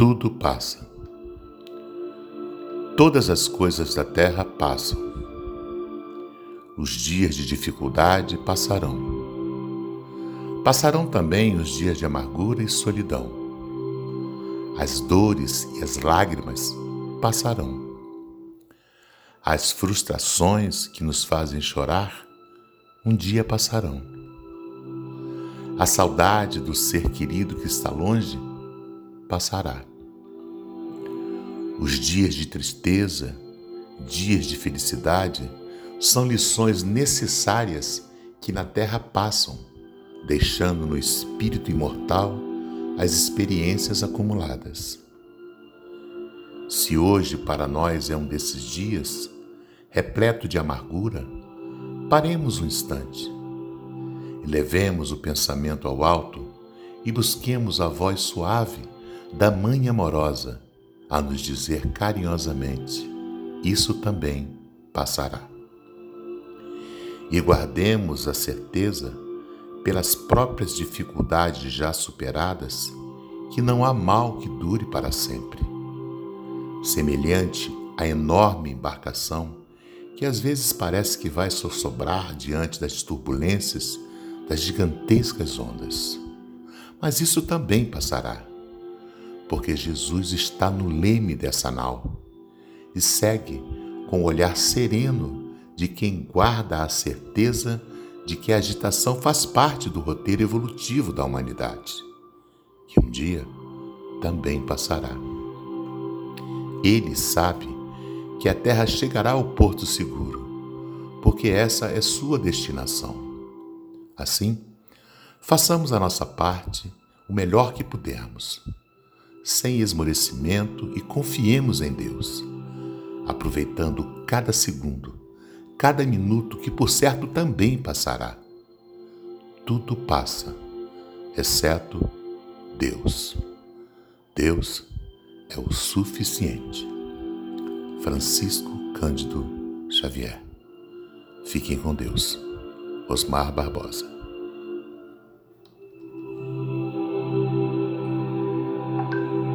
Tudo passa. Todas as coisas da terra passam. Os dias de dificuldade passarão. Passarão também os dias de amargura e solidão. As dores e as lágrimas passarão. As frustrações que nos fazem chorar um dia passarão. A saudade do ser querido que está longe passará. Os dias de tristeza, dias de felicidade, são lições necessárias que na terra passam, deixando no espírito imortal as experiências acumuladas. Se hoje para nós é um desses dias, repleto de amargura, paremos um instante. Elevemos o pensamento ao alto e busquemos a voz suave da Mãe amorosa a nos dizer carinhosamente: Isso também passará. E guardemos a certeza, pelas próprias dificuldades já superadas, que não há mal que dure para sempre. Semelhante à enorme embarcação que às vezes parece que vai sossobrar diante das turbulências das gigantescas ondas. Mas isso também passará porque Jesus está no leme dessa nau e segue com o olhar sereno de quem guarda a certeza de que a agitação faz parte do roteiro evolutivo da humanidade, que um dia também passará. Ele sabe que a terra chegará ao porto seguro, porque essa é sua destinação. Assim, façamos a nossa parte o melhor que pudermos sem esmorecimento e confiemos em Deus, aproveitando cada segundo, cada minuto que por certo também passará. Tudo passa, exceto Deus. Deus é o suficiente. Francisco Cândido Xavier. Fiquem com Deus. Osmar Barbosa.